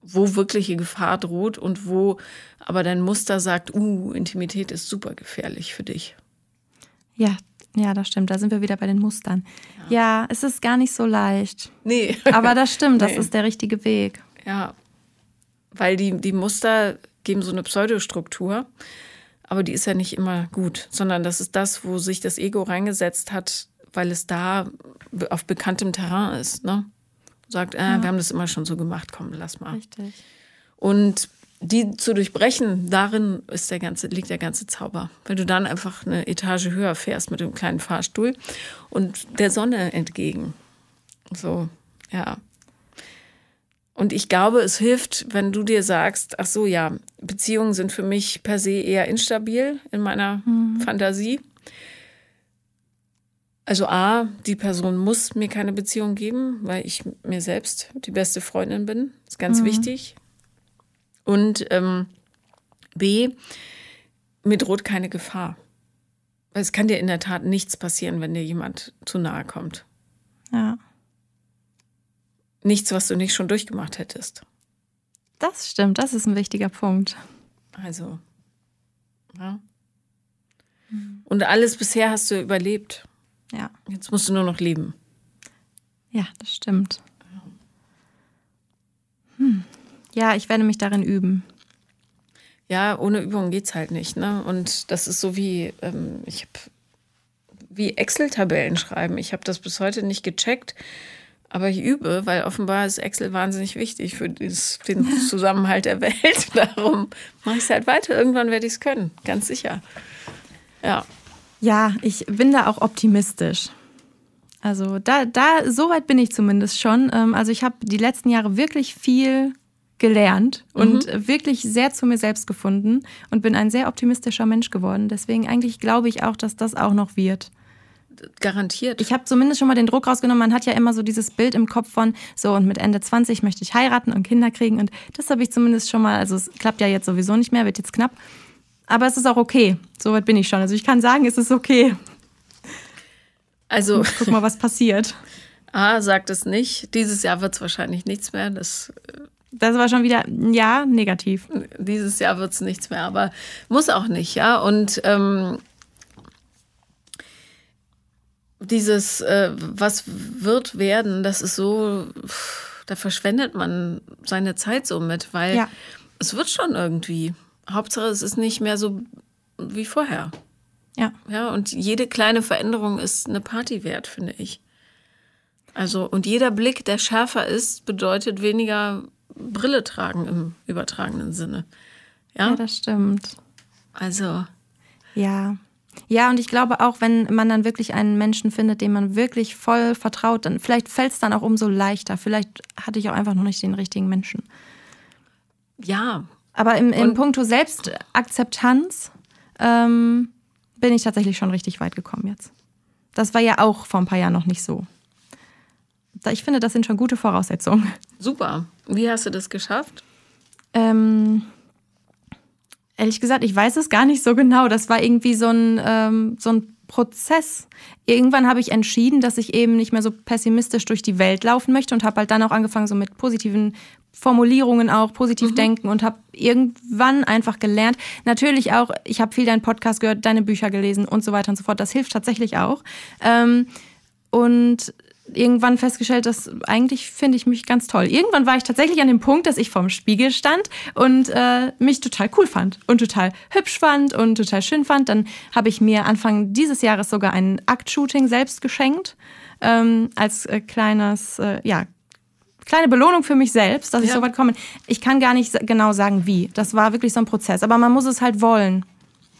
wo wirkliche Gefahr droht und wo aber dein Muster sagt, uh, Intimität ist super gefährlich für dich. Ja, ja, das stimmt. Da sind wir wieder bei den Mustern. Ja, ja es ist gar nicht so leicht. Nee. Aber das stimmt, das nee. ist der richtige Weg. Ja. Weil die, die Muster geben so eine Pseudostruktur, aber die ist ja nicht immer gut, sondern das ist das, wo sich das Ego reingesetzt hat, weil es da auf bekanntem Terrain ist. Ne? Sagt, äh, ja. wir haben das immer schon so gemacht, komm, lass mal. Richtig. Und die zu durchbrechen, darin ist der ganze, liegt der ganze Zauber. Wenn du dann einfach eine Etage höher fährst mit dem kleinen Fahrstuhl und der Sonne entgegen. So, ja. Und ich glaube, es hilft, wenn du dir sagst, ach so, ja, Beziehungen sind für mich per se eher instabil in meiner mhm. Fantasie. Also A, die Person muss mir keine Beziehung geben, weil ich mir selbst die beste Freundin bin. Das ist ganz mhm. wichtig. Und ähm, B, mir droht keine Gefahr. Weil es kann dir in der Tat nichts passieren, wenn dir jemand zu nahe kommt. Ja. Nichts, was du nicht schon durchgemacht hättest. Das stimmt, das ist ein wichtiger Punkt. Also, ja. Und alles bisher hast du überlebt. Ja. Jetzt musst du nur noch leben. Ja, das stimmt. Hm. Ja, ich werde mich darin üben. Ja, ohne Übung geht es halt nicht. Ne? Und das ist so wie, ähm, ich habe wie Excel-Tabellen schreiben. Ich habe das bis heute nicht gecheckt, aber ich übe, weil offenbar ist Excel wahnsinnig wichtig für dieses, den Zusammenhalt der Welt. Darum mache ich es halt weiter. Irgendwann werde ich es können, ganz sicher. Ja. Ja, ich bin da auch optimistisch. Also da, da, so weit bin ich zumindest schon. Ähm, also ich habe die letzten Jahre wirklich viel gelernt und mhm. wirklich sehr zu mir selbst gefunden und bin ein sehr optimistischer Mensch geworden. Deswegen eigentlich glaube ich auch, dass das auch noch wird. Garantiert. Ich habe zumindest schon mal den Druck rausgenommen. Man hat ja immer so dieses Bild im Kopf von, so und mit Ende 20 möchte ich heiraten und Kinder kriegen. Und das habe ich zumindest schon mal, also es klappt ja jetzt sowieso nicht mehr, wird jetzt knapp. Aber es ist auch okay. Soweit bin ich schon. Also ich kann sagen, es ist okay. Also. Guck mal, was passiert. A, sagt es nicht. Dieses Jahr wird es wahrscheinlich nichts mehr. Das äh, das war schon wieder, ja, negativ. Dieses Jahr wird es nichts mehr, aber muss auch nicht, ja. Und ähm, dieses, äh, was wird werden, das ist so, da verschwendet man seine Zeit so mit, weil ja. es wird schon irgendwie. Hauptsache, es ist nicht mehr so wie vorher. Ja. Ja, und jede kleine Veränderung ist eine Party wert, finde ich. Also, und jeder Blick, der schärfer ist, bedeutet weniger Brille tragen im übertragenen Sinne. Ja, ja das stimmt. Also. Ja. Ja, und ich glaube auch, wenn man dann wirklich einen Menschen findet, dem man wirklich voll vertraut, dann vielleicht fällt es dann auch umso leichter. Vielleicht hatte ich auch einfach noch nicht den richtigen Menschen. Ja. Aber im, im Punkto Selbstakzeptanz ähm, bin ich tatsächlich schon richtig weit gekommen jetzt. Das war ja auch vor ein paar Jahren noch nicht so. Ich finde, das sind schon gute Voraussetzungen. Super. Wie hast du das geschafft? Ähm, ehrlich gesagt, ich weiß es gar nicht so genau. Das war irgendwie so ein, ähm, so ein Prozess. Irgendwann habe ich entschieden, dass ich eben nicht mehr so pessimistisch durch die Welt laufen möchte und habe halt dann auch angefangen, so mit positiven Formulierungen auch, positiv mhm. denken und habe irgendwann einfach gelernt. Natürlich auch, ich habe viel deinen Podcast gehört, deine Bücher gelesen und so weiter und so fort. Das hilft tatsächlich auch. Ähm, und irgendwann festgestellt, dass eigentlich finde ich mich ganz toll. Irgendwann war ich tatsächlich an dem Punkt, dass ich vorm Spiegel stand und äh, mich total cool fand und total hübsch fand und total schön fand. Dann habe ich mir Anfang dieses Jahres sogar ein Aktshooting selbst geschenkt ähm, als äh, kleines, äh, ja, kleine Belohnung für mich selbst, dass ja. ich so weit komme. Ich kann gar nicht genau sagen, wie. Das war wirklich so ein Prozess, aber man muss es halt wollen.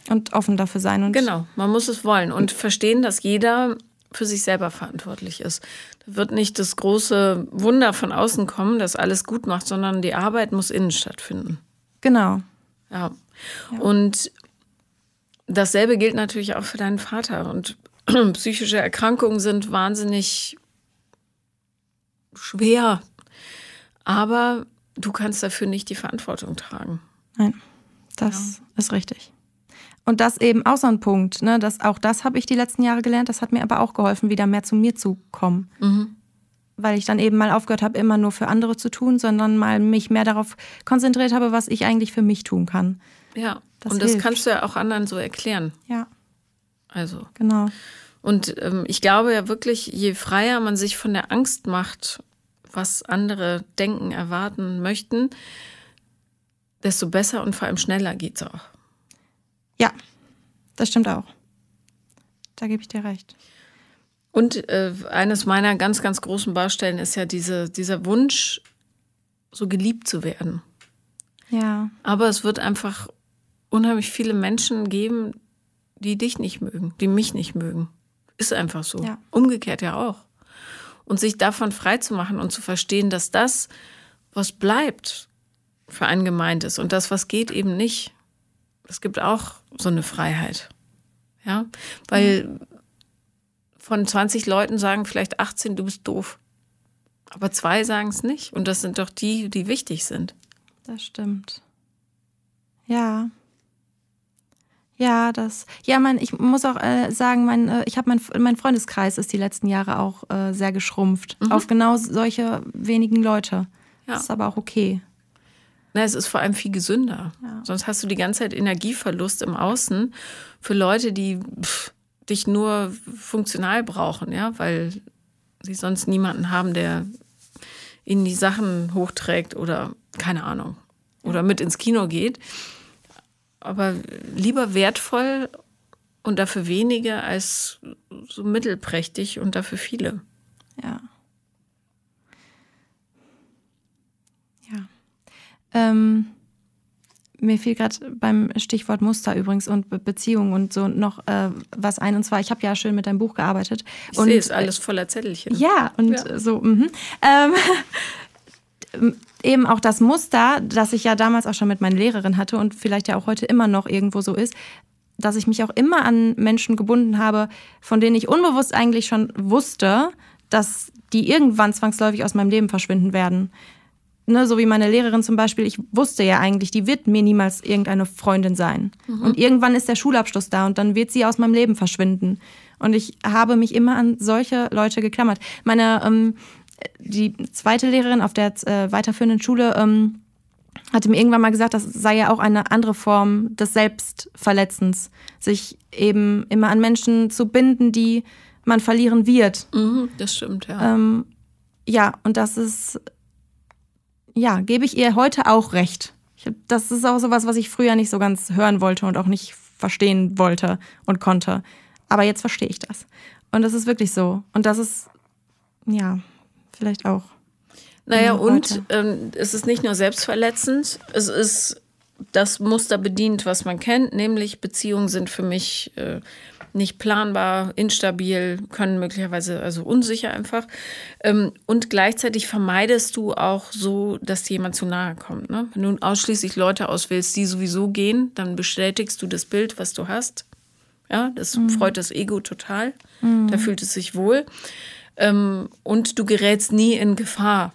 Und offen dafür sein. Und genau, man muss es wollen und verstehen, dass jeder für sich selber verantwortlich ist. Da wird nicht das große Wunder von außen kommen, das alles gut macht, sondern die Arbeit muss innen stattfinden. Genau. Ja. ja. Und dasselbe gilt natürlich auch für deinen Vater. Und psychische Erkrankungen sind wahnsinnig schwer. Aber du kannst dafür nicht die Verantwortung tragen. Nein, das ja. ist richtig. Und das eben auch so ein Punkt, ne? Das, auch das habe ich die letzten Jahre gelernt. Das hat mir aber auch geholfen, wieder mehr zu mir zu kommen. Mhm. Weil ich dann eben mal aufgehört habe, immer nur für andere zu tun, sondern mal mich mehr darauf konzentriert habe, was ich eigentlich für mich tun kann. Ja, das und das kannst du ja auch anderen so erklären. Ja. Also. Genau. Und ähm, ich glaube ja wirklich, je freier man sich von der Angst macht, was andere denken, erwarten möchten, desto besser und vor allem schneller geht es auch. Ja, das stimmt auch. Da gebe ich dir recht. Und äh, eines meiner ganz, ganz großen Baustellen ist ja diese, dieser Wunsch, so geliebt zu werden. Ja. Aber es wird einfach unheimlich viele Menschen geben, die dich nicht mögen, die mich nicht mögen. Ist einfach so. Ja. Umgekehrt ja auch. Und sich davon frei zu machen und zu verstehen, dass das, was bleibt, für einen gemeint ist und das, was geht, eben nicht. Es gibt auch so eine Freiheit. Ja, weil von 20 Leuten sagen vielleicht 18, du bist doof. Aber zwei sagen es nicht. Und das sind doch die, die wichtig sind. Das stimmt. Ja. Ja, das. Ja, mein, ich muss auch äh, sagen, mein, äh, ich habe mein, mein Freundeskreis ist die letzten Jahre auch äh, sehr geschrumpft. Mhm. Auf genau solche wenigen Leute. Ja. Das ist aber auch okay. Na, es ist vor allem viel gesünder. Ja. Sonst hast du die ganze Zeit Energieverlust im Außen für Leute, die pff, dich nur funktional brauchen, ja, weil sie sonst niemanden haben, der ihnen die Sachen hochträgt oder keine Ahnung oder mit ins Kino geht. Aber lieber wertvoll und dafür wenige als so mittelprächtig und dafür viele. Ja. Ähm, mir fiel gerade beim Stichwort Muster übrigens und Be Beziehung und so noch äh, was ein. Und zwar, ich habe ja schön mit deinem Buch gearbeitet. Ich sehe es alles voller Zettelchen. Ja, und ja. so. Mhm. Ähm, eben auch das Muster, das ich ja damals auch schon mit meiner Lehrerin hatte und vielleicht ja auch heute immer noch irgendwo so ist, dass ich mich auch immer an Menschen gebunden habe, von denen ich unbewusst eigentlich schon wusste, dass die irgendwann zwangsläufig aus meinem Leben verschwinden werden ne, so wie meine Lehrerin zum Beispiel, ich wusste ja eigentlich, die wird mir niemals irgendeine Freundin sein. Mhm. Und irgendwann ist der Schulabschluss da und dann wird sie aus meinem Leben verschwinden. Und ich habe mich immer an solche Leute geklammert. Meine, ähm, die zweite Lehrerin auf der äh, weiterführenden Schule ähm, hatte mir irgendwann mal gesagt, das sei ja auch eine andere Form des Selbstverletzens, sich eben immer an Menschen zu binden, die man verlieren wird. Mhm, das stimmt, ja. Ähm, ja, und das ist ja, gebe ich ihr heute auch recht. Ich, das ist auch sowas, was ich früher nicht so ganz hören wollte und auch nicht verstehen wollte und konnte. Aber jetzt verstehe ich das. Und das ist wirklich so. Und das ist, ja, vielleicht auch. Naja, und ähm, es ist nicht nur selbstverletzend, es ist das Muster bedient, was man kennt, nämlich Beziehungen sind für mich äh, nicht planbar, instabil, können möglicherweise also unsicher einfach. Ähm, und gleichzeitig vermeidest du auch so, dass jemand zu nahe kommt. Ne? Wenn du ausschließlich Leute auswählst, die sowieso gehen, dann bestätigst du das Bild, was du hast. Ja, das mhm. freut das Ego total. Mhm. Da fühlt es sich wohl. Ähm, und du gerätst nie in Gefahr,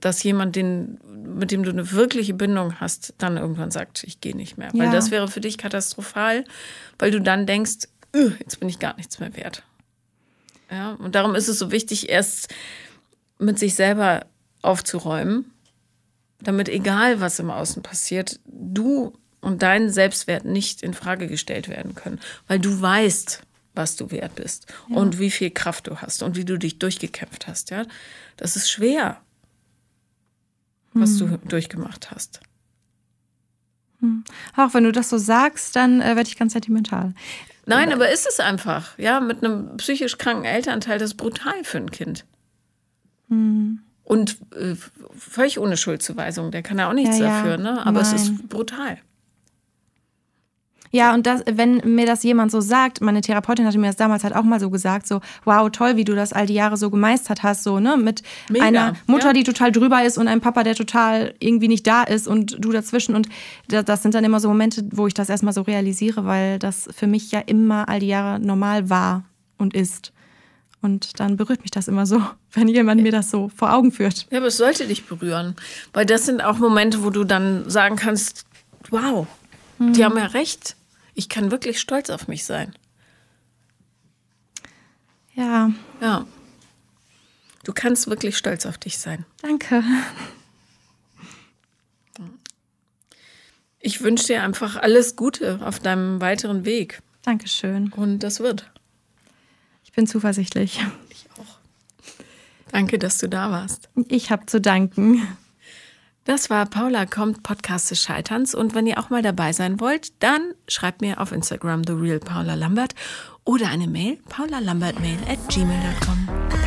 dass jemand, den, mit dem du eine wirkliche Bindung hast, dann irgendwann sagt, ich gehe nicht mehr. Ja. Weil das wäre für dich katastrophal, weil du dann denkst, jetzt bin ich gar nichts mehr wert. Ja, und darum ist es so wichtig, erst mit sich selber aufzuräumen, damit egal was im Außen passiert, du und dein Selbstwert nicht in Frage gestellt werden können, weil du weißt, was du wert bist ja. und wie viel Kraft du hast und wie du dich durchgekämpft hast. Ja, das ist schwer, was hm. du durchgemacht hast. Hm. Auch wenn du das so sagst, dann äh, werde ich ganz sentimental. Nein, aber ist es einfach. Ja, mit einem psychisch kranken Elternteil, das ist brutal für ein Kind. Mhm. Und äh, völlig ohne Schuldzuweisung. Der kann ja auch nichts ja, dafür, ne? Aber Nein. es ist brutal. Ja, und das, wenn mir das jemand so sagt, meine Therapeutin hatte mir das damals halt auch mal so gesagt, so, wow, toll, wie du das all die Jahre so gemeistert hast, so, ne, mit Mega, einer Mutter, ja. die total drüber ist und einem Papa, der total irgendwie nicht da ist und du dazwischen. Und das sind dann immer so Momente, wo ich das erstmal so realisiere, weil das für mich ja immer all die Jahre normal war und ist. Und dann berührt mich das immer so, wenn jemand mir das so vor Augen führt. Ja, aber es sollte dich berühren. Weil das sind auch Momente, wo du dann sagen kannst, wow, hm. die haben ja recht. Ich kann wirklich stolz auf mich sein. Ja. Ja. Du kannst wirklich stolz auf dich sein. Danke. Ich wünsche dir einfach alles Gute auf deinem weiteren Weg. Dankeschön. Und das wird bin zuversichtlich. Ich auch. Danke, dass du da warst. Ich habe zu danken. Das war Paula kommt Podcast des Scheiterns und wenn ihr auch mal dabei sein wollt, dann schreibt mir auf Instagram The Real Paula Lambert oder eine Mail paulalambertmail at gmail.com.